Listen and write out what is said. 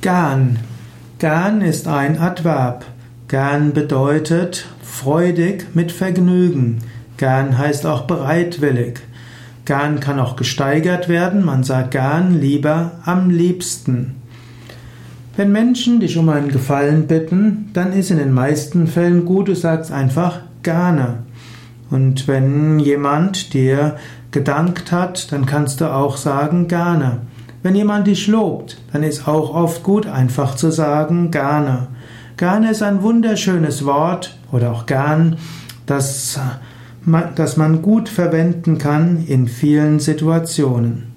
Gern. Gern ist ein Adverb. Gern bedeutet freudig mit Vergnügen. Gern heißt auch bereitwillig. Gern kann auch gesteigert werden. Man sagt gern lieber am liebsten. Wenn Menschen dich um einen Gefallen bitten, dann ist in den meisten Fällen gut, du sagst einfach gerne. Und wenn jemand dir gedankt hat, dann kannst du auch sagen gerne. Wenn jemand dich lobt, dann ist auch oft gut, einfach zu sagen gerne. Gerne ist ein wunderschönes Wort oder auch gern, das, das man gut verwenden kann in vielen Situationen.